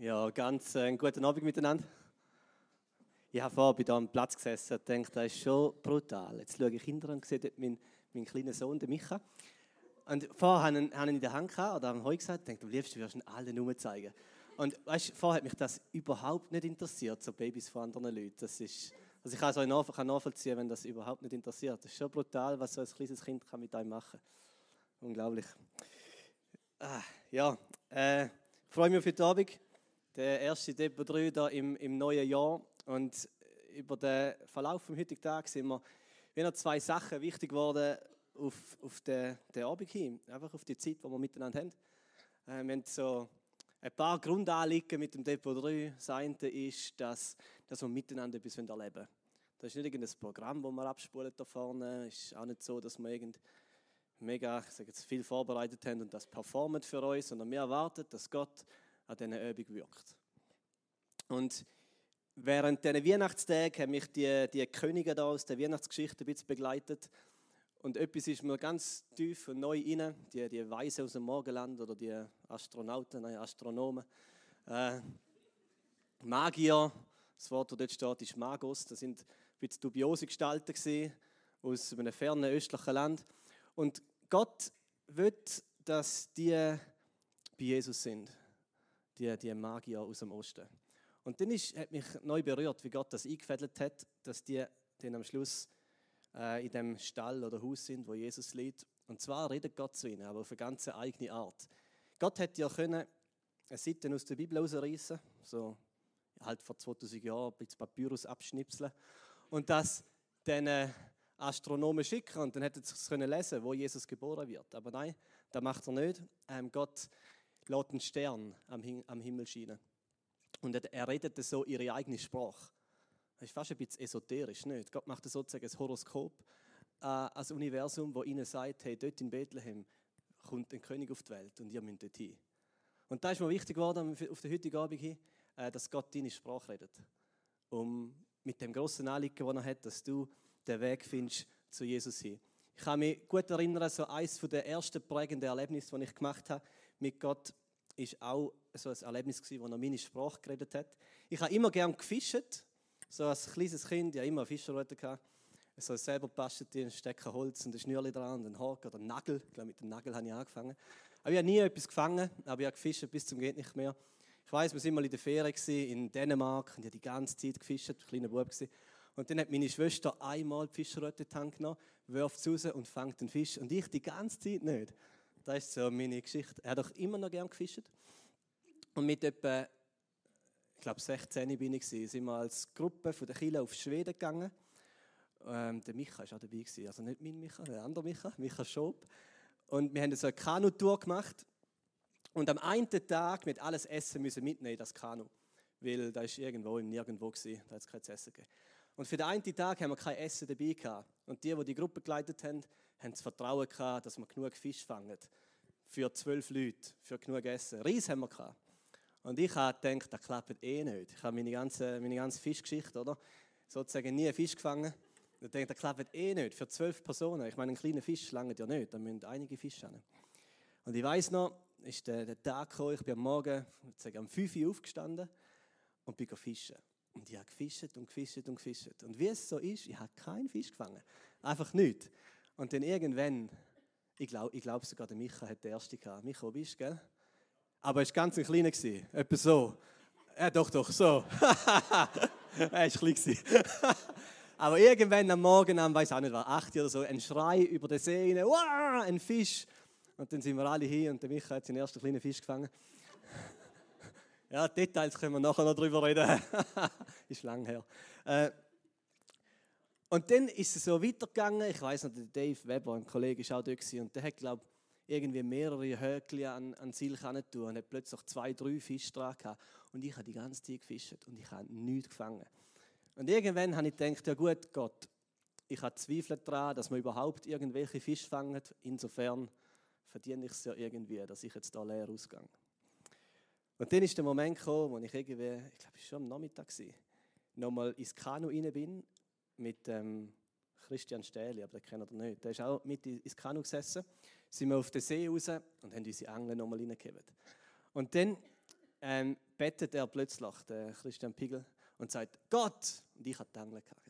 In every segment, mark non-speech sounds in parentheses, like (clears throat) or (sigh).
Ja, ganz äh, einen guten Abend miteinander. Ich habe vorher bei diesem Platz gesessen und gedacht, das ist schon brutal. Jetzt schaue ich hinter und sehe dort meinen, meinen kleinen Sohn, den Micha. Und vorher habe ich ihn in der Hand gehabt, oder habe heute gesagt, denke, am liebsten würdest du ihn allen nur zeigen. Und weißt, vorher hat mich das überhaupt nicht interessiert, so Babys von anderen Leuten. Das ist, also ich kann es kann nachvollziehen, wenn das überhaupt nicht interessiert. Das ist schon brutal, was so ein kleines Kind kann mit einem machen kann. Unglaublich. Ah, ja, äh, freue mich auf heute Abend der erste Depot 3 da im, im neuen Jahr. Und über den Verlauf vom heutigen Tag sind mir wie noch zwei Sachen wichtig geworden auf, auf den, den Abend hin. Einfach auf die Zeit, die wir miteinander haben. Äh, wir haben so ein paar Grundanliegen mit dem Depot 3. Das eine ist, dass, dass wir miteinander etwas erleben wollen. Das ist nicht irgendein Programm, das wir abspulen da vorne. Es ist auch nicht so, dass wir irgend mega ich sage jetzt, viel vorbereitet haben und das performt für uns, sondern wir erwarten, dass Gott an dieser Übung wirkt. Und während dieser Weihnachtstagen haben mich die, die Könige da aus der Weihnachtsgeschichte ein bisschen begleitet. Und etwas ist mir ganz tief und neu rein, die, die Weise aus dem Morgenland oder die Astronauten, nein, Astronomen. Äh, Magier, das Wort, das dort steht, ist Magos. Das sind ein bisschen dubiose Gestalten aus einem fernen östlichen Land. Und Gott will, dass die bei Jesus sind die, die Magier aus dem Osten. Und dann ist, hat mich neu berührt, wie Gott das eingefädelt hat, dass die dann am Schluss äh, in dem Stall oder Haus sind, wo Jesus liegt. Und zwar redet Gott zu ihnen, aber auf eine ganz eigene Art. Gott hätte ja können eine Seite aus der Bibel herausreißen, so halt vor 2000 Jahren ein bisschen Papyrus abschnipseln und das den Astronomen schicken und dann hätten sie es können wo Jesus geboren wird. Aber nein, das macht er nicht. Ähm, Gott lässt einen Stern am, Himmel scheinen. Und er redet so ihre eigene Sprache. Das ist fast ein bisschen esoterisch, nicht? Gott macht sozusagen ein Horoskop äh, als Universum, wo ihnen sagt, hey, dort in Bethlehem kommt ein König auf die Welt und ihr müsst dort hin. Und da ist mir wichtig geworden, auf den heutigen Abend hin, äh, dass Gott deine Sprache redet. Um mit dem grossen Anliegen, das er hat, dass du den Weg findest zu Jesus hin. Ich kann mich gut erinnern, so eines der ersten prägenden Erlebnisse, die ich gemacht habe mit Gott, ist auch so ein Erlebnis gewesen, wo er meine Sprache geredet hat. Ich habe immer gern gefischt, so als kleines Kind, ja immer Fischerrute gehabt. So selber bastet ein Stecker Holz und ein Schnürli dran und ein Haken oder ein Nagel. Ich glaube, mit dem Nagel habe ich angefangen. Aber ich habe nie etwas gefangen, aber ich habe gefischt bis zum geht nicht mehr. Ich weiß, wir waren mal in der Ferien in Dänemark und ich habe die ganze Zeit gefischt, ein kleiner Bub gewesen. Und dann hat meine Schwester einmal die Fischerröte genommen, wirft es raus und fängt den Fisch. Und ich die ganze Zeit nicht. Das ist so meine Geschichte. Er hat auch immer noch gern gefischt. Und mit etwa, ich glaube 16 bin ich, sind wir als Gruppe von der Kille auf Schweden gegangen. Ähm, der Micha war auch dabei, gewesen. also nicht mein Micha, der andere Micha, Micha Schob. Und wir haben so eine Kanutour gemacht. Und am einen Tag mit alles Essen müssen mitnehmen das Kanu, weil da ist irgendwo im Nirgendwo gewesen, da hat es kein Essen gegeben. Und für den einen Tag haben wir kein Essen dabei gehabt. Und die, die die Gruppe geleitet haben, haben das Vertrauen gehabt, dass wir genug Fisch fangen. Für zwölf Leute, für genug Essen. Reis haben wir gehabt. Und ich habe gedacht, das klappt eh nicht. Ich habe meine ganze, meine ganze Fischgeschichte, oder? Sozusagen nie einen Fisch gefangen. Ich denke, das klappt eh nicht. Für zwölf Personen. Ich meine, ein kleiner Fisch lange ja nicht. Da müssen einige Fische haben. Und ich weiß noch, ist der, der Tag gekommen, ich bin am Morgen, sagen, um 5 Uhr aufgestanden und bin fischen. Und ich habe gefischt und gefischt und gefischt. Und wie es so ist, ich habe keinen Fisch gefangen. Einfach nichts. Und dann irgendwann, ich glaube ich glaub sogar der Micha hat den ersten gehabt. Micha, wo bist du, gell? Aber er war ganz ein kleiner. Etwa so. Ja, doch, doch, so. (laughs) er war klein. (laughs) Aber irgendwann am Morgen, am, weiß auch nicht, war acht oder so, ein Schrei über den See rein, ein Fisch. Und dann sind wir alle hier und der Micha hat seinen ersten kleinen Fisch gefangen. (laughs) ja, Details können wir nachher noch drüber reden. ist lang her. Äh, und dann ist es so weitergegangen. Ich weiß noch, Dave Weber, ein Kollege, war auch da und der hat, glaube irgendwie mehrere Höckli an, an Ziel tun und hat plötzlich zwei, drei Fische dran gehabt. Und ich habe die ganze Zeit gefischt und ich habe nichts gefangen. Und irgendwann habe ich gedacht, ja gut, Gott, ich habe Zweifel daran, dass man überhaupt irgendwelche Fische fangen. Insofern verdiene ich es ja irgendwie, dass ich jetzt da leer ausgehe. Und dann ist der Moment gekommen, wo ich irgendwie, ich glaube, es war schon am Nachmittag, nochmal ins Kanu rein bin mit ähm, Christian Stähli, aber den kennt ihr nicht. Der ist auch mit ins Kanu gesessen. Sind wir auf den See raus und haben unsere Angel nochmal reingegeben. Und dann ähm, bettet er plötzlich, der Christian Pigel, und sagt, Gott, und ich habe die Engel gehabt,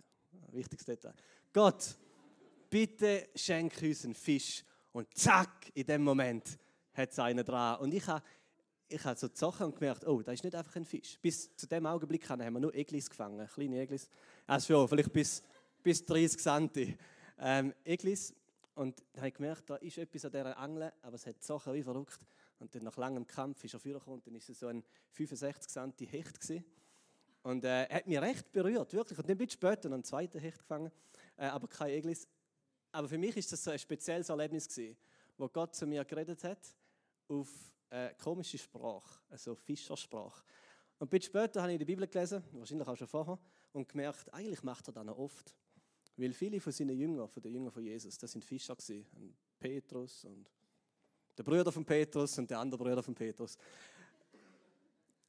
wichtiges Detail, Gott, bitte schenk uns einen Fisch. Und zack, in dem Moment hat es einen dran. Und ich habe ich habe so die Sachen gemerkt, oh, das ist nicht einfach ein Fisch. Bis zu dem Augenblick haben wir nur Eglis gefangen, kleine Eglis. Also schon, vielleicht bis, bis 30 cm ähm, Eglis. Und da habe ich gemerkt, da ist etwas an dieser Angel, aber es hat Sachen wie verrückt. Und dann nach langem Kampf ist er vorgekommen und dann ist es so ein 65 cm Hecht gewesen. Und äh, hat mich recht berührt, wirklich. Und dann bin ich später noch einen zweiten Hecht gefangen, äh, aber kein Eglis. Aber für mich ist das so ein spezielles Erlebnis gewesen, wo Gott zu mir geredet hat auf eine komische Sprache, also Fischersprache. Und ein bisschen später habe ich die Bibel gelesen, wahrscheinlich auch schon vorher, und gemerkt, eigentlich macht er das noch oft. Weil viele von seinen Jüngern, von den Jüngern von Jesus, das sind Fischer gewesen. Petrus und der Bruder von Petrus und der andere Bruder von Petrus.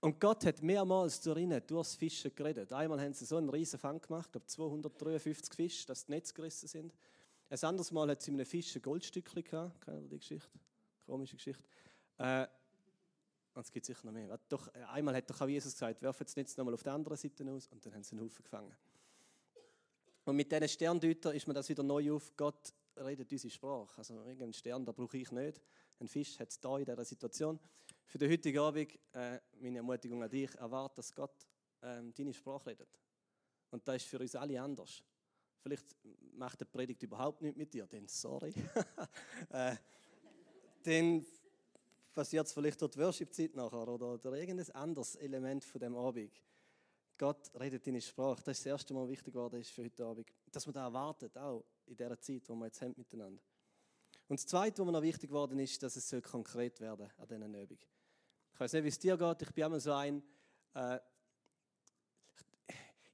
Und Gott hat mehrmals zu ihnen durchs Fischen geredet. Einmal haben sie so einen riesen Fang gemacht, ich glaube 253 Fische, dass die Netze gerissen sind. Ein anderes Mal hat sie mit einem Fisch ein Goldstückchen gehabt. Kennt ihr die Geschichte? Komische Geschichte. Äh, und es gibt sicher noch mehr. Doch, äh, einmal hat doch auch Jesus gesagt, werfen das Netz nochmal auf die andere Seite aus und dann haben sie einen Haufen gefangen. Und mit diesen Sterndeutern ist mir das wieder neu auf. Gott redet unsere Sprache. Also irgendeinen Stern, da brauche ich nicht. Ein Fisch hat es da in dieser Situation. Für den heutigen Abend, äh, meine Ermutigung an dich, erwarte, dass Gott ähm, deine Sprache redet. Und das ist für uns alle anders. Vielleicht macht die Predigt überhaupt nichts mit dir, dann sorry. (laughs) äh, dann passiert es vielleicht durch die Worship-Zeit nachher oder, oder irgendein anderes Element von dem Abend. Gott redet deine Sprache. Das ist das erste Mal wichtig geworden ist für heute Abend. Dass man da erwartet, auch in dieser Zeit, wo wir jetzt haben miteinander. Und das Zweite, was mir noch wichtig geworden ist, dass es konkret werden an diesen Übung. Ich weiß nicht, wie es dir geht. Ich bin immer so ein, äh,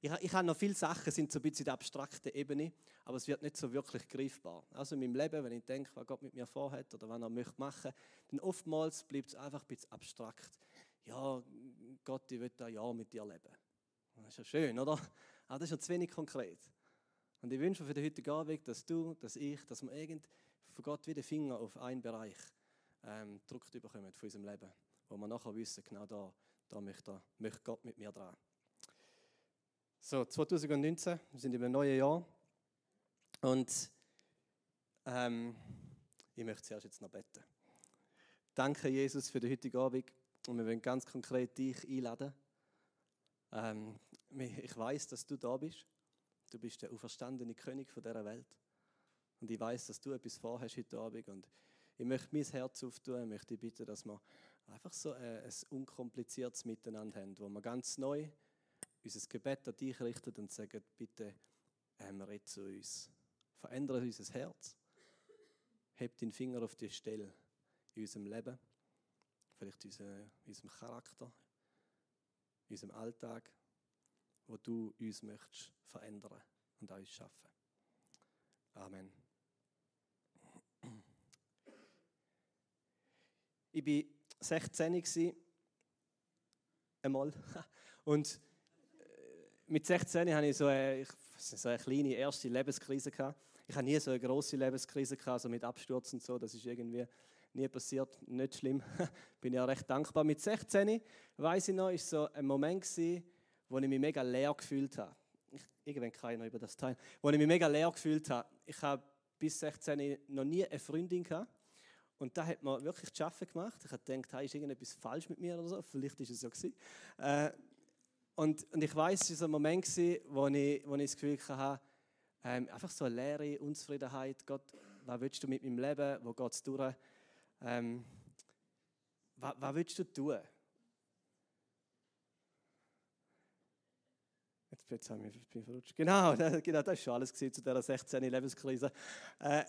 ich, ich habe noch viele Sachen, sind so ein bisschen in der abstrakten Ebene, aber es wird nicht so wirklich greifbar. Also in meinem Leben, wenn ich denke, was Gott mit mir vorhat oder was er möchte machen, dann oftmals bleibt es einfach ein bisschen abstrakt. Ja, Gott, ich will da ja mit dir leben. Das ist ja schön, oder? Aber das ist ja zu wenig konkret. Und ich wünsche für den heutigen Abend, dass du, dass ich, dass wir irgend von Gott wieder Finger auf einen Bereich ähm, gedrückt bekommen von unserem Leben, wo wir nachher wissen, genau da, da möchte, möchte Gott mit mir dran. So, 2019, wir sind im neuen Jahr. Und ähm, ich möchte zuerst jetzt noch beten. Danke, Jesus, für den heutigen Abend. Und wir wollen ganz konkret dich einladen. Ähm, ich weiß, dass du da bist. Du bist der auferstandene König von dieser Welt. Und ich weiß, dass du etwas vorhast heute Abend. Und ich möchte mein Herz auftun. Ich möchte bitten, dass wir einfach so ein, ein unkompliziertes Miteinander haben, wo wir ganz neu unser Gebet an dich richten und sagen, bitte ähm, red zu uns. Verändere unser Herz. Heb den Finger auf die Stelle in unserem Leben, vielleicht in unserem Charakter, in unserem Alltag, wo du uns möchtest verändern und uns schaffen. Amen. Ich war 16 einmal (laughs) und mit 16 hatte ich so eine, so eine kleine erste Lebenskrise. Ich hatte nie so eine große Lebenskrise, gehabt, so mit Abstürzen und so. Das ist irgendwie nie passiert. Nicht schlimm. (laughs) Bin ja recht dankbar. Mit 16, weiß ich noch, ist so ein Moment gewesen, wo ich mich mega leer gefühlt habe. Ich, irgendwann kann ich noch über das teilen. Wo ich mich mega leer gefühlt habe. Ich habe bis 16 noch nie eine Freundin gehabt. Und da hat man wirklich zu arbeiten gemacht. Ich habe gedacht, hey, ist irgendetwas falsch mit mir oder so. Vielleicht ist es so gewesen. Äh, und, und ich weiß, es war so ein Moment, wo ich, wo ich das Gefühl hatte, ähm, einfach so eine leere Unzufriedenheit. Gott, was willst du mit meinem Leben? Wo geht es durch? Ähm, was, was willst du tun? Jetzt, jetzt habe ich mich verrutscht. Genau, (laughs) genau, das war schon alles zu dieser 16. Lebenskrise. Äh,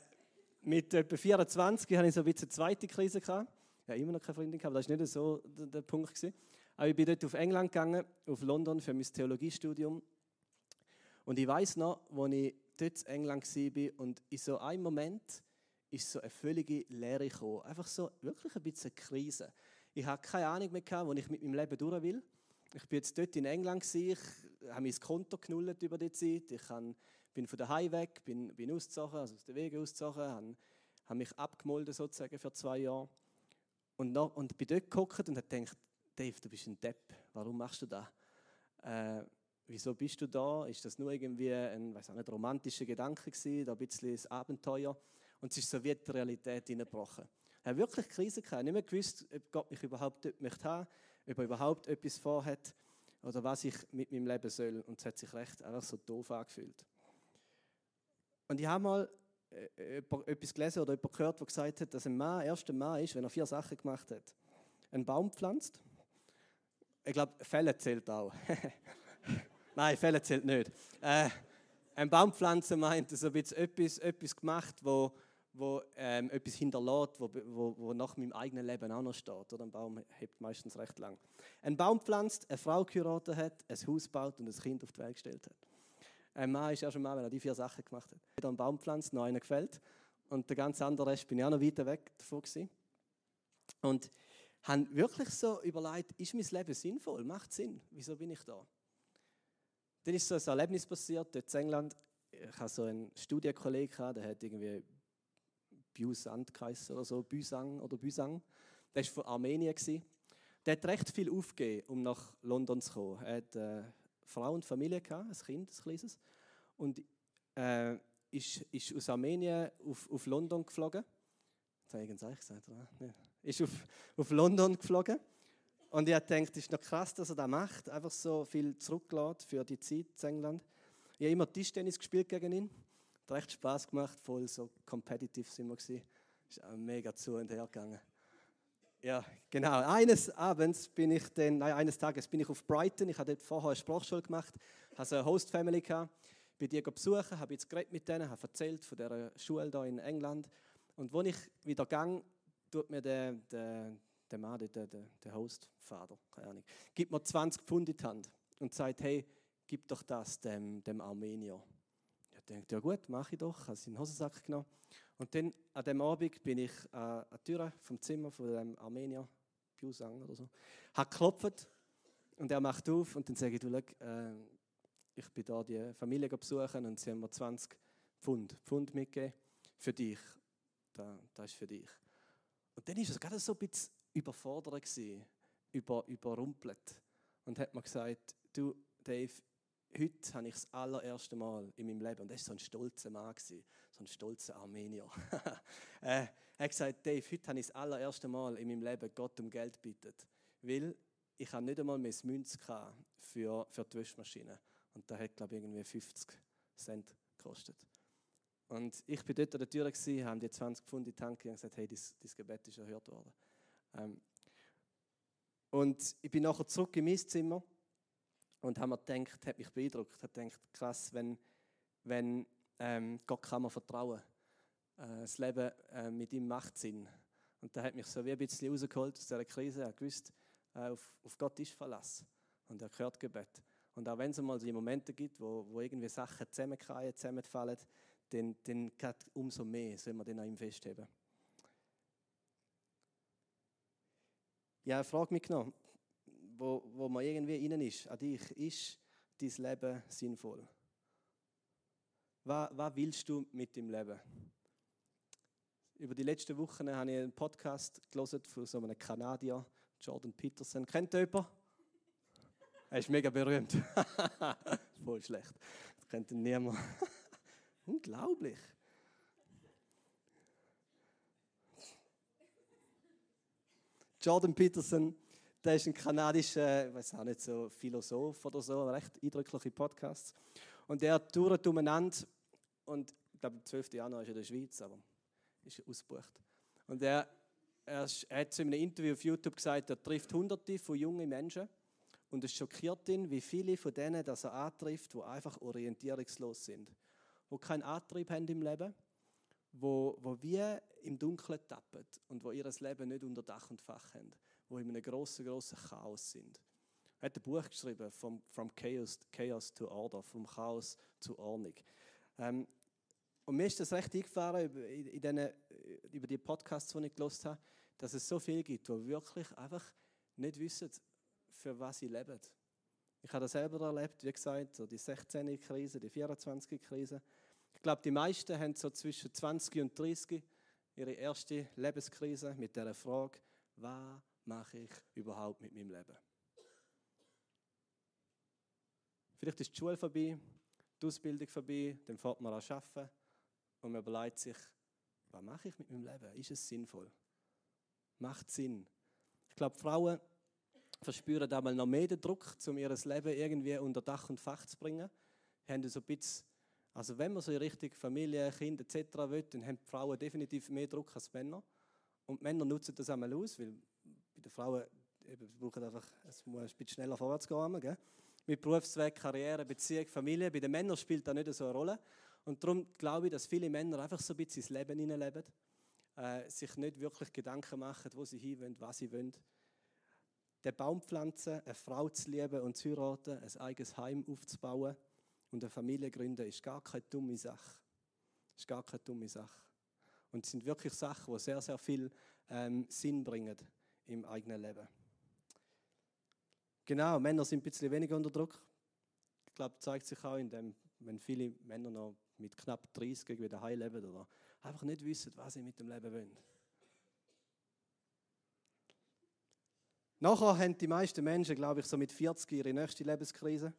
mit etwa 24 hatte ich so ein bisschen eine zweite Krise. Gehabt. Ja, immer noch keine Freundin, aber das war nicht so der, der Punkt. Gewesen. Aber ich bin dort auf England gegangen, auf London für mein Theologiestudium. Und ich weiß noch, als ich dort in England war und in so einem Moment ist so eine völlige Leere gekommen. Einfach so wirklich ein bisschen Krise. Ich hatte keine Ahnung mehr, wo ich mit meinem Leben durch will. Ich bin jetzt dort in England, ich habe mein Konto genullt über die Zeit. Ich bin von daheim weg, bin, bin ausgezogen, also aus den Wegen ausgezogen, habe, habe mich abgemolden sozusagen für zwei Jahre. Und, noch, und bin dort geguckt und habe gedacht, Dave, du bist ein Depp, warum machst du das? Äh, wieso bist du da? Ist das nur irgendwie ein weiß auch nicht, romantischer Gedanke gewesen, da ein bisschen das Abenteuer? Und es ist so wie die Realität hineingebrochen. Er hat wirklich Krise gehabt. Nicht mehr gewusst, ob Gott mich überhaupt dort möchte haben, ob er überhaupt etwas vorhat oder was ich mit meinem Leben soll. Und es hat sich recht einfach so doof angefühlt. Und ich habe mal äh, etwas gelesen oder jemand gehört, der gesagt hat, dass ein Mann erst ein Mann ist, wenn er vier Sachen gemacht hat. Einen Baum pflanzt. Ich glaube, Fälle zählt auch. (laughs) Nein, Fälle zählt nicht. Äh, ein Baum pflanzen meint, also etwas, etwas gemacht, wo wo ähm, etwas hinterlässt, wo, wo, wo nach meinem eigenen Leben auch noch steht. Oder? Ein Baum hebt meistens recht lang. Ein Baum pflanzt, eine Frau geheiratet hat, ein Haus baut und ein Kind auf die Welt gestellt hat. Ein Mann ist ja schon mal, wenn er die vier Sachen gemacht hat. Er hat einen Baum pflanzt, noch einer gefällt. Und der ganz andere Rest bin ich auch noch weiter weg davon gewesen. Und haben wirklich so überlegt, ist mein Leben sinnvoll? Macht Sinn? Wieso bin ich da? Dann ist so ein Erlebnis passiert, dort in England. Ich hatte so einen Studienkollegen, der hat irgendwie Busand oder so, Büsang oder Büsang. Der war von Armenien. Der hat recht viel aufgegeben, um nach London zu kommen. Er hatte eine äh, Frau und Familie, ein Kind, ein kleines. Und äh, ist, ist aus Armenien auf, auf London geflogen. Das habe ich eigentlich gesagt, oder? Ja. Ist auf, auf London geflogen. Und ich habe gedacht, es ist noch krass, dass er das macht. Einfach so viel zurückgeladen für die Zeit in England. Ich habe immer Tischtennis gespielt gegen ihn. Hat recht Spaß gemacht, voll so competitive sind wir. Ist auch mega zu und her gegangen. Ja, genau. Eines Abends bin ich dann, nein, eines Tages bin ich auf Brighton. Ich habe dort vorher eine Sprachschule gemacht, so eine Host-Family gehabt, bin die besuchen, habe jetzt geredet mit denen, habe erzählt von der Schule hier in England. Und wo ich wieder gang, tut mir der, der, der Mann, der, der, der Host-Vater, keine Ahnung, gibt mir 20 Pfund in die Hand und sagt, hey, gib doch das dem, dem Armenier dachte, ja gut, mache ich doch, habe seinen Hosensack genommen. Und dann an dem Abend bin ich äh, an der Tür vom Zimmer von dem Armenier, Piusang oder so, habe geklopft und er macht auf und dann sage ich, du, äh, ich bin da die Familie besuchen und sie haben mir 20 Pfund, Pfund mitgegeben für dich. Das, das ist für dich. Und dann war es gerade so ein bisschen überfordert, über, überrumpelt. Und hat mir gesagt, du Dave, heute habe ich das allererste Mal in meinem Leben, und das war so ein stolzer Mann, so ein stolzer Armenier. (laughs) äh, er hat gesagt, Dave, heute habe ich das allererste Mal in meinem Leben Gott um Geld bittet, weil ich habe nicht einmal mehr Münz für, für die Wäschmaschine. Und das hat, glaube ich, irgendwie 50 Cent gekostet. Und ich bin dort an der Tür, haben die 20 Pfund in die Tanke und gesagt, hey, dein, Gebet ist erhört worden. Ähm, und ich bin nachher zurück in mein Zimmer und haben mir gedacht, hat mich beeindruckt, hat gedacht, krass, wenn, wenn ähm, Gott kann man vertrauen. Äh, das Leben äh, mit ihm macht Sinn. Und da hat mich so wie ein bisschen rausgeholt aus dieser Krise. Er gewusst, äh, auf, auf Gott ist Verlass. Und er hört Gebet. Und auch wenn es mal die Momente gibt, wo, wo irgendwie Sachen zusammenkrallen, zusammenfallen, dann, dann umso mehr soll man den an ihm festheben. Ja, frag mich noch, wo, wo man irgendwie innen ist, an dich, ist dein Leben sinnvoll? Was, was willst du mit dem Leben? Über die letzten Wochen habe ich einen Podcast gelesen von so einem Kanadier, Jordan Peterson. Kennt ihr jemanden? Er ist mega berühmt. (laughs) Voll schlecht. Das kennt niemand. Unglaublich. Jordan Peterson der ist ein kanadischer, ich weiß auch nicht, so Philosoph oder so, recht eindrückliche Podcasts. Und der tourt umeinander und ich glaube, am 12. Januar ist er in der Schweiz, aber ist ausgebucht. Und er, er, hat in einem Interview auf YouTube gesagt, er trifft hunderte von jungen Menschen und es schockiert ihn, wie viele von denen dass er antrifft, die einfach orientierungslos sind, die keinen Antrieb haben im Leben, wo, wo wie im Dunkeln tappen und wo ihr Leben nicht unter Dach und Fach haben wo in einem grossen, grossen Chaos sind. Er hat ein Buch geschrieben, From, from Chaos, Chaos to Order, vom Chaos zur Ordnung. Ähm, und mir ist das recht eingefahren über, in den, über die Podcasts, die ich gelost habe, dass es so viele gibt, die wirklich einfach nicht wissen, für was sie leben. Ich habe das selber erlebt, wie gesagt, so die 16er-Krise, die 24er-Krise. Ich glaube, die meisten haben so zwischen 20 und 30 ihre erste Lebenskrise mit der Frage, was mache ich überhaupt mit meinem Leben? Vielleicht ist die Schule vorbei, die Ausbildung vorbei, dann fährt man an arbeiten und man überlegt sich, was mache ich mit meinem Leben? Ist es sinnvoll? Macht Sinn? Ich glaube, Frauen verspüren einmal noch mehr den Druck, um ihr Leben irgendwie unter Dach und Fach zu bringen. Haben so ein bisschen, also wenn man so in Richtung Familie, Kind etc. will, dann haben die Frauen definitiv mehr Druck als Männer. Und die Männer nutzen das einmal aus, weil bei den Frauen eben, brauchen einfach, es muss ein bisschen schneller vorwärts gehen. Gell? Mit Berufsweg, Karriere, Beziehung, Familie. Bei den Männern spielt das nicht so eine Rolle. Und darum glaube ich, dass viele Männer einfach so ein bisschen ins Leben hineinleben, äh, sich nicht wirklich Gedanken machen, wo sie hin wollen, was sie wollen. Den Baum pflanzen, eine Frau zu lieben und zu heiraten, ein eigenes Heim aufzubauen und eine Familie gründen, ist gar keine dumme Sache. Ist gar keine dumme Sache. Und es sind wirklich Sachen, die sehr, sehr viel ähm, Sinn bringen im eigenen Leben. Genau, Männer sind ein bisschen weniger unter Druck. Ich glaube, das zeigt sich auch in dem, wenn viele Männer noch mit knapp 30 wieder heim leben oder einfach nicht wissen, was sie mit dem Leben wollen. Nachher haben die meisten Menschen, glaube ich, so mit 40 ihre nächste Lebenskrise.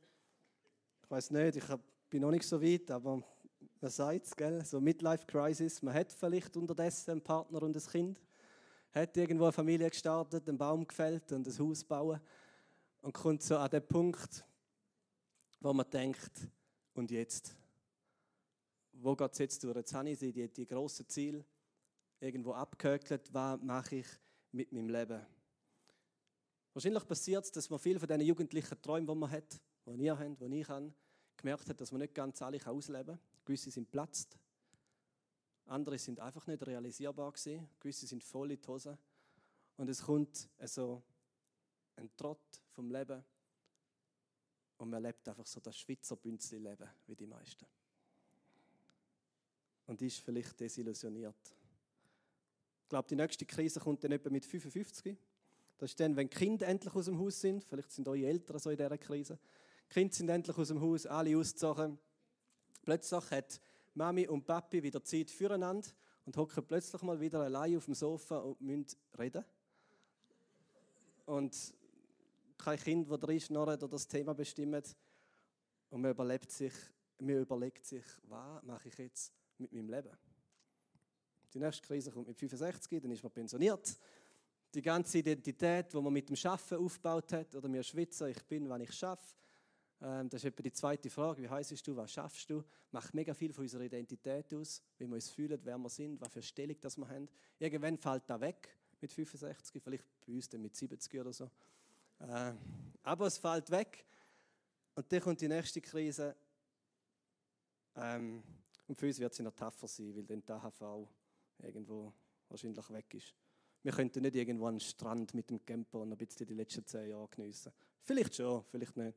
Ich weiß nicht, ich bin noch nicht so weit, aber man sagt es, gell? so Midlife Crisis. Man hat vielleicht unterdessen einen Partner und ein Kind, hat irgendwo eine Familie gestartet, einen Baum gefällt und ein Haus bauen und kommt so an den Punkt, wo man denkt, und jetzt? Wo geht es jetzt durch? Jetzt habe ich die, die grossen Ziele irgendwo abgehökelt. Was mache ich mit meinem Leben? Wahrscheinlich passiert es, dass man viele von diesen jugendlichen Träumen, die man hat, die ihr habt, die ich habe, gemerkt hat, dass man nicht ganz alle ausleben kann. Gewisse sind platzt, andere sind einfach nicht realisierbar gewesen, gewisse sind voll in die Hose. Und es kommt also ein Trott vom Leben und man lebt einfach so das Schweizer Bünzli-Leben wie die meisten. Und ist vielleicht desillusioniert. Ich glaube, die nächste Krise kommt dann etwa mit 55. Das ist dann, wenn die Kinder endlich aus dem Haus sind. Vielleicht sind eure Eltern so in dieser Krise. Die Kinder sind endlich aus dem Haus, alle ausgezogen. Plötzlich hat Mami und Papi wieder Zeit füreinander und hocken plötzlich mal wieder allein auf dem Sofa und müssen reden. Und kein Kind, das drin schnurrt oder das Thema bestimmt. Und man überlebt sich, man überlegt sich, was mache ich jetzt mit meinem Leben? Die nächste Krise kommt mit 65, dann ist man pensioniert. Die ganze Identität, die man mit dem Schaffen aufgebaut hat, oder mir Schweizer, ich bin, wann ich schaffe, ähm, das ist etwa die zweite Frage. Wie heißt du, was schaffst du? Macht mega viel von unserer Identität aus, wie wir uns fühlen, wer wir sind, was für Stellung das wir haben. Irgendwann fällt das weg mit 65, vielleicht bei uns dann mit 70 oder so. Äh, aber es fällt weg. Und dann kommt die nächste Krise. Ähm, und für uns wird sie noch tougher sein, weil dann die AHV irgendwo wahrscheinlich weg ist. Wir könnten nicht irgendwo an den Strand mit dem Camper und ein bisschen die letzten zehn Jahre geniessen. Vielleicht schon, vielleicht nicht.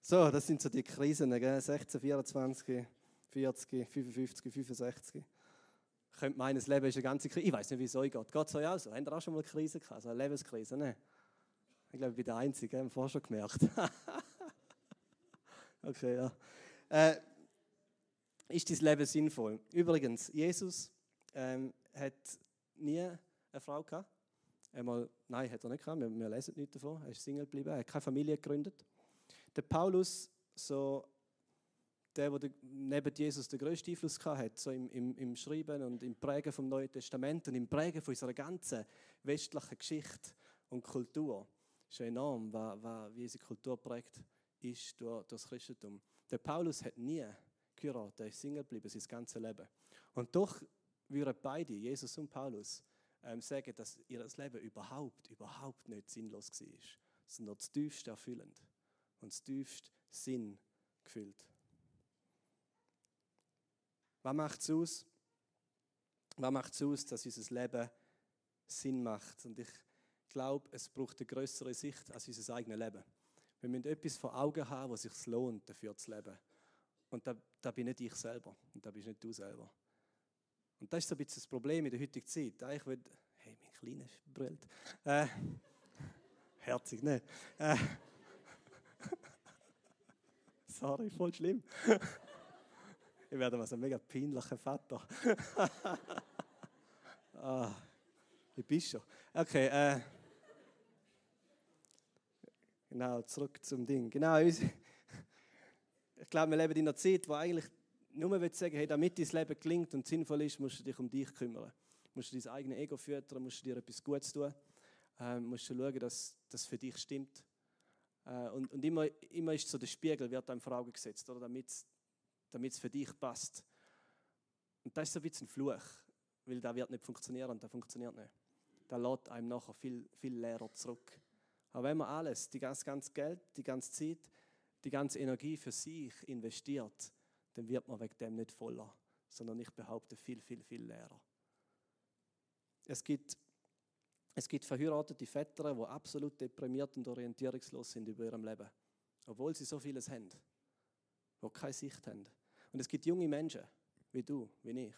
So, das sind so die Krisen, gell? 16, 24, 40, 55, 65. Ich könnte meinen, das Leben ist eine ganze Krise. Ich weiß nicht, wie es euch geht. Geht es euch auch so? Habt ihr auch schon mal eine Krise gehabt? Also eine Lebenskrise, ne? Ich glaube, ich bin der Einzige, haben wir vorher schon gemerkt. (laughs) okay, ja. Äh, ist dein Leben sinnvoll? Übrigens, Jesus ähm, hat nie eine Frau gehabt. Einmal, nein, hat er nicht gehabt. Wir, wir lesen nichts davon. Er ist Single geblieben. Er hat keine Familie gegründet. Der Paulus, so der, der neben Jesus den größten Einfluss hatte, so im, im, im Schreiben und im Prägen vom Neuen Testament und im Prägen von unserer ganzen westlichen Geschichte und Kultur. ist enorm, wie unsere Kultur prägt ist durch, durch das Christentum. Der Paulus hat nie geheiratet, er ist Single geblieben sein ganzes Leben. Und doch würden beide, Jesus und Paulus, ähm, sagen, dass ihr Leben überhaupt, überhaupt nicht sinnlos war, sondern das tiefste erfüllend und das tiefste Sinn gefüllt. Was macht es aus? Was macht es aus, dass unser Leben Sinn macht? Und ich glaube, es braucht eine größere Sicht als unser eigenes Leben. Wir müssen etwas vor Augen haben, was sich lohnt, dafür zu leben. Und da, da bin nicht ich selber und da bist nicht du selber. Und das ist so ein bisschen das Problem in der heutigen Zeit. Ich will, hey, mein Kleiner brüllt. Äh, (laughs) herzig, ne? Äh, (laughs) sorry, voll schlimm. (laughs) ich werde mal so ein mega peinlicher Vater. ah. Ich bin schon. Okay, äh. Genau, zurück zum Ding. Genau, ich glaube, wir leben in einer Zeit, wo eigentlich nur man sagen, hey, damit dein Leben gelingt und sinnvoll ist, musst du dich um dich kümmern. Musst du dein eigenes Ego füttern, musst du dir etwas Gutes tun, ähm, musst du schauen, dass das für dich stimmt. Äh, und und immer, immer ist so der Spiegel, wird einem vor Augen gesetzt, damit es für dich passt. Und das ist so ein bisschen ein Fluch, weil das wird nicht funktionieren und das funktioniert nicht. Da lädt einem nachher viel, viel leerer zurück. Aber wenn man alles, die ganze, ganze Geld, die ganze Zeit, die ganze Energie für sich investiert, dann wird man wegen dem nicht voller, sondern ich behaupte viel, viel, viel leerer. Es gibt, es gibt verheiratete Väter, die absolut deprimiert und orientierungslos sind über ihrem Leben, obwohl sie so vieles haben, die keine Sicht haben. Und es gibt junge Menschen, wie du, wie ich,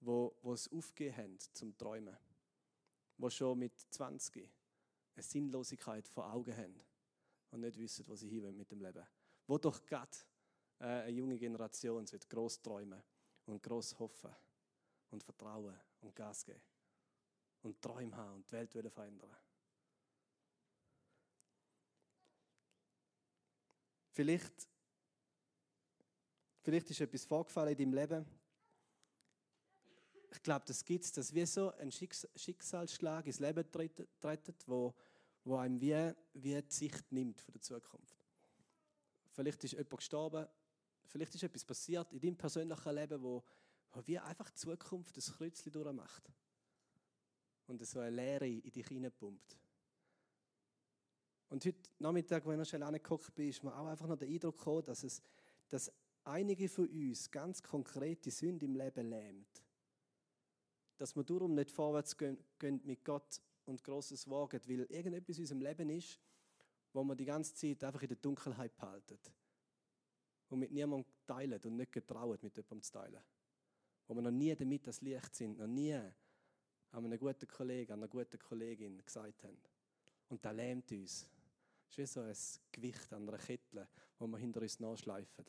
wo, wo es aufgegeben haben zum Träumen, wo schon mit 20 eine Sinnlosigkeit vor Augen haben und nicht wissen, wo sie hin mit dem Leben. Wo doch Gott eine junge Generation sollte groß träumen und groß hoffen und vertrauen und Gas geben und Träume haben und die Welt verändern. Vielleicht, vielleicht ist etwas vorgefallen in deinem Leben. Ich glaube, das gibt es, dass wie so ein Schicksalsschlag ins Leben tritt, wo, wo einem wie, wie die Sicht nimmt von der Zukunft. Vielleicht ist jemand gestorben, vielleicht ist etwas passiert in deinem persönlichen Leben, wo, wo wie einfach die Zukunft das Kreuzchen durchmacht und so eine Leere in dich hineinpumpt. Und heute Nachmittag, ich noch schnell angeguckt bin, ist mir auch einfach noch der Eindruck gekommen, dass, es, dass einige von uns ganz konkrete Sünde im Leben lähmt. Dass wir darum nicht vorwärts gehen, gehen mit Gott und Großes wagen, weil irgendetwas in unserem Leben ist, wo wir die ganze Zeit einfach in der Dunkelheit behalten und mit niemandem teilen und nicht getrauen, mit jemandem zu teilen. Wo wir noch nie damit das Licht sind, noch nie an einem guten Kollegen, an einer guten Kollegin gesagt haben. Und das lähmt uns. Das ist wie so ein Gewicht an einer Kette, wo wir hinter uns nachschleifen.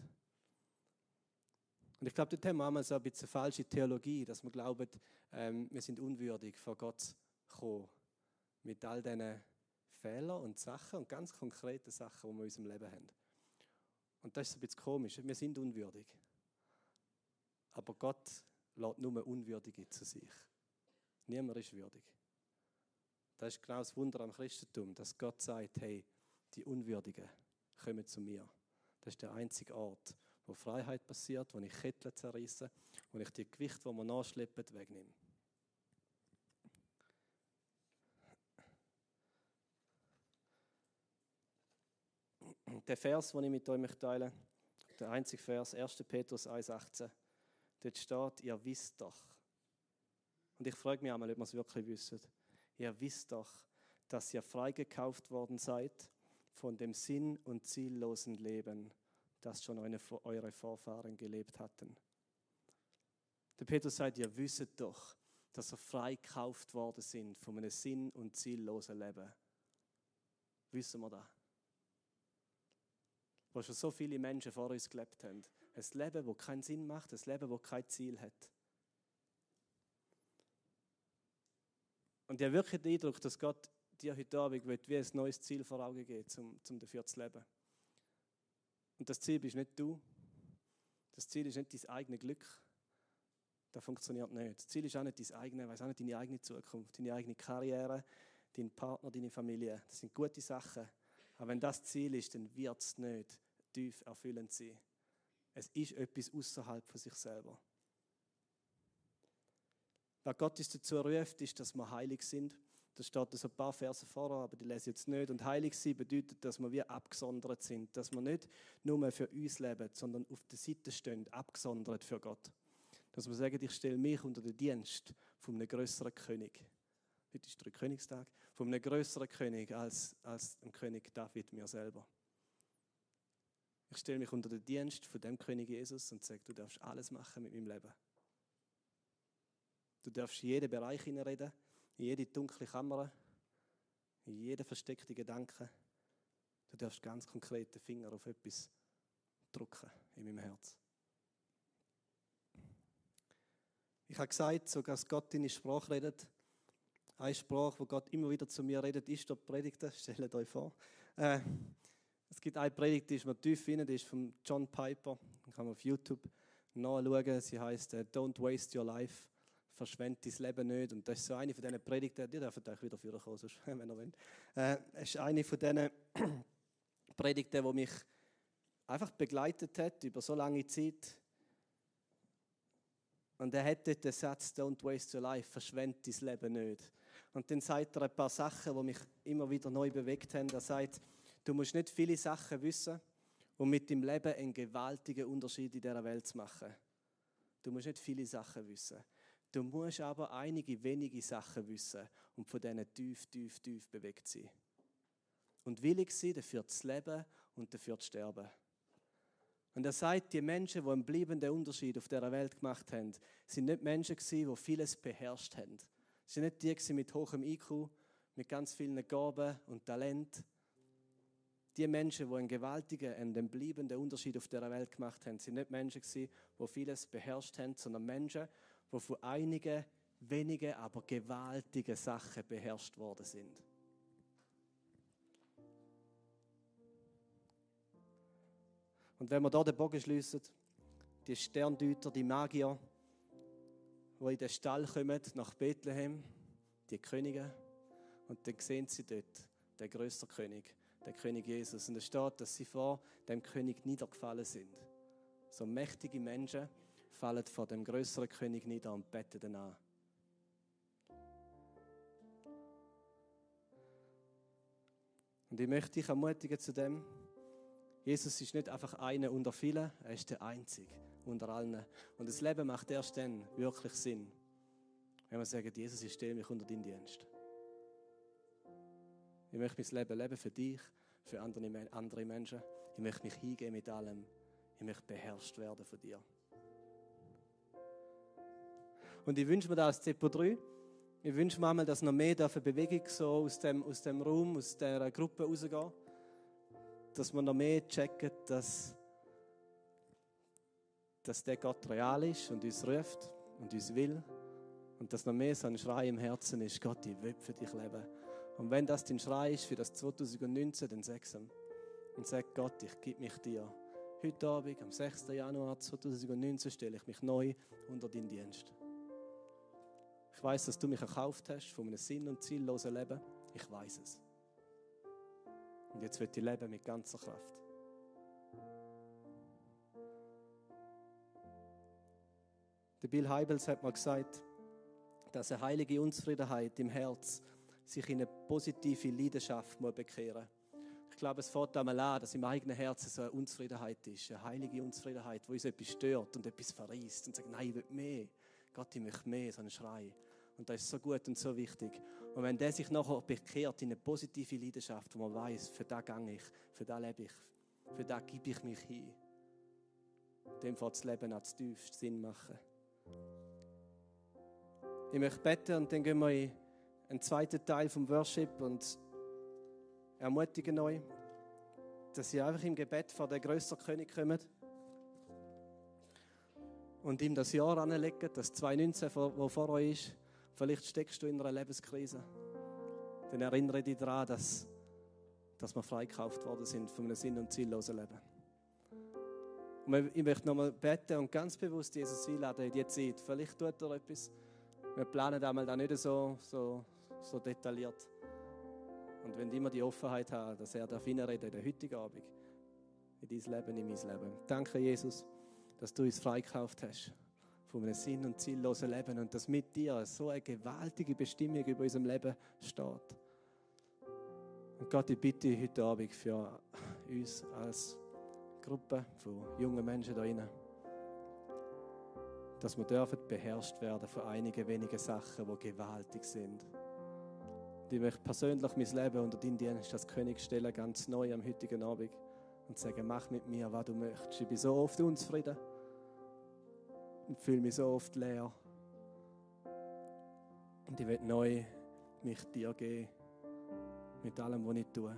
Und ich glaube, dort haben wir einmal so ein bisschen falsche Theologie, dass wir glauben, ähm, wir sind unwürdig vor Gott zu kommen mit all diesen Fehlern und Sachen und ganz konkreten Sachen, die wir in unserem Leben haben. Und das ist ein bisschen komisch. Wir sind unwürdig. Aber Gott lädt nur Unwürdige zu sich. Niemand ist würdig. Das ist genau das Wunder am Christentum, dass Gott sagt, hey, die Unwürdigen kommen zu mir. Das ist der einzige Ort, wo Freiheit passiert, wo ich Ketten zerrisse, wo ich die Gewicht, wo man nachschleppt, wegnehme. Der Vers, den ich mit euch teile, der einzige Vers, 1. Petrus 1,18, dort steht, ihr wisst doch. Und ich frage mich einmal, ob man es wirklich wissen. Ihr wisst doch, dass ihr freigekauft worden seid von dem sinn- und ziellosen Leben, das schon eure Vorfahren gelebt hatten. Der Petrus sagt, ihr wisst doch, dass ihr freigekauft worden sind von einem sinn- und ziellosen Leben. Wissen wir das? Wo schon so viele Menschen vor uns gelebt haben. Ein Leben, das keinen Sinn macht, ein Leben, das kein Ziel hat. Und ich habe wirklich den Eindruck, dass Gott dir heute Abend wie ein neues Ziel vor Augen geht, um, um dafür zu leben. Und das Ziel bist nicht du. Das Ziel ist nicht dein eigenes Glück. Das funktioniert nicht. Das Ziel ist auch nicht dein eigenes, weiß auch nicht deine eigene Zukunft, deine eigene Karriere, dein Partner, deine Familie. Das sind gute Sachen. Aber wenn das Ziel ist, dann wird es nicht tief erfüllend sein. Es ist etwas außerhalb von sich selber. Was Gott uns dazu ruft, ist, dass wir heilig sind. Das steht so ein paar Verse vorher, aber die lese ich jetzt nicht. Und heilig sein bedeutet, dass wir wie abgesondert sind. Dass wir nicht nur für uns leben, sondern auf der Seite stehen, abgesondert für Gott. Dass wir sagen, ich stelle mich unter den Dienst von einem größeren König. Heute ist der Königstag. Von einem größeren König als, als dem König David mir selber. Ich stelle mich unter den Dienst von dem König Jesus und sage, du darfst alles machen mit meinem Leben. Du darfst in jeden Bereich hineinreden, in jede dunkle Kammer, in jeden versteckten Gedanken. Du darfst ganz konkret Finger auf etwas drücken in meinem Herz. Ich habe gesagt, sogar dass Gott deine Sprache redet, Ein Spruch, wo Gott immer wieder zu mir redet, ist der Predigte. Stellt euch vor. Äh, es gibt eine Predigt, die ist mir tief rein, die ist von John Piper. Die kann man auf YouTube nachschauen. Sie heißt äh, Don't waste your life. Verschwend dein Leben nicht. Und das ist so eine von diesen Predigten, die dürfen euch wieder vorkommen, (laughs) wenn ihr wollt. Äh, es ist eine von diesen (clears throat) Predigten, die mich einfach begleitet hat über so lange Zeit. Und er hat den Satz, don't waste your life, verschwend dein Leben nicht. Und dann sagt er ein paar Sachen, die mich immer wieder neu bewegt haben. Er sagt, du musst nicht viele Sachen wissen, um mit dem Leben einen gewaltigen Unterschied in dieser Welt zu machen. Du musst nicht viele Sachen wissen. Du musst aber einige wenige Sachen wissen und von denen tief, tief, tief bewegt sein. Und willig sein dafür zu leben und dafür zu sterben. Und er sagt, die Menschen, die einen bleibenden Unterschied auf dieser Welt gemacht haben, sind nicht Menschen gewesen, die vieles beherrscht haben. Es sind nicht die mit hohem IQ, mit ganz vielen Gaben und Talent. Die Menschen, die einen gewaltigen, einen bleibenden Unterschied auf dieser Welt gemacht haben, sind nicht Menschen die vieles beherrscht haben, sondern Menschen, die von einigen wenigen, aber gewaltigen Sachen beherrscht worden sind. Und wenn wir da den Bogen schliessen, die Sterndeuter, die Magier, die in den Stall kommen, nach Bethlehem, die Könige, und dann sehen sie dort den größten König, den König Jesus. Und es steht, dass sie vor dem König niedergefallen sind. So mächtige Menschen fallen vor dem größeren König nieder und beten ihn an. Und ich möchte dich ermutigen zu dem, Jesus ist nicht einfach einer unter vielen, er ist der Einzige unter allen. Und das Leben macht erst dann wirklich Sinn, wenn wir sagen, Jesus, ich stelle mich unter deinen Dienst. Ich möchte mein Leben leben für dich, für andere, andere Menschen. Ich möchte mich hingeben mit allem. Ich möchte beherrscht werden von dir. Und ich wünsche mir da als Zepo 3, ich wünsche mir einmal, dass noch mehr Bewegung so aus dem, aus dem Raum, aus der Gruppe rausgeht dass wir noch mehr checken, dass, dass der Gott real ist und uns ruft und uns will. Und dass noch mehr so ein Schrei im Herzen ist, Gott, ich will für dich leben. Und wenn das dein Schrei ist für das 2019, dann sag es ihm. Und sag Gott, ich gebe mich dir. Heute Abend, am 6. Januar 2019, stelle ich mich neu unter deinen Dienst. Ich weiß, dass du mich erkauft hast von einem sinn- und ziellosen Leben. Ich weiß es. Und jetzt wird ich leben mit ganzer Kraft. Der Bill Heibels hat mal gesagt, dass eine heilige Unzufriedenheit im Herz sich in eine positive Leidenschaft bekehren muss. Ich glaube, es fängt einmal an, dass im eigenen Herzen so eine Unzufriedenheit ist, eine heilige Unzufriedenheit, wo uns etwas stört und etwas verreist und sagt, nein, ich will mehr. Gott, ich möchte mehr, so einen Schrei. Und das ist so gut und so wichtig. Und wenn der sich nachher bekehrt in eine positive Leidenschaft, wo man weiß, für da gehe ich, für da lebe ich, für da gebe ich mich hin, dem wird das Leben als tiefst Sinn machen. Ich möchte beten und dann gehen wir in einen zweiten Teil vom Worship und ermutigen euch, dass ihr einfach im Gebet vor den größeren König kommt und ihm das Jahr anlegen, das 2019, das vor euch ist. Vielleicht steckst du in einer Lebenskrise. Dann erinnere dich daran, dass, dass wir freikauft worden sind von einem sinn- und ziellosen Leben. Und ich möchte nochmal beten und ganz bewusst Jesus einladen in diese Zeit. Vielleicht tut er etwas. Wir planen einmal da nicht so, so, so detailliert. Und wenn immer die Offenheit haben, dass er darf reinreden in der heutigen Abend, in dein Leben, in mein Leben. Danke, Jesus, dass du uns freikauft hast von einem sinn- und ziellosen Leben und dass mit dir so eine gewaltige Bestimmung über unserem Leben steht. Und Gott, ich bitte heute Abend für uns als Gruppe von jungen Menschen da drinnen, dass wir dürfen beherrscht werden von einigen wenigen Sachen, die gewaltig sind. Ich möchte persönlich mein Leben unter deinen Dienst als König stellen, ganz neu am heutigen Abend und sagen, mach mit mir, was du möchtest. Ich bin so oft unzufrieden und fühle mich so oft leer. Und ich will neu mich dir geben, mit allem, was ich tue.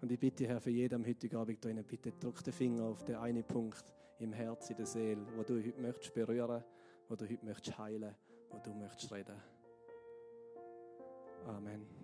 Und ich bitte, Herr, für jeden am heutigen Abend drinnen, bitte drück den Finger auf den einen Punkt im Herz, in der Seele, wo du heute möchtest berühren, wo du heute möchtest heilen wo du möchtest reden. Amen.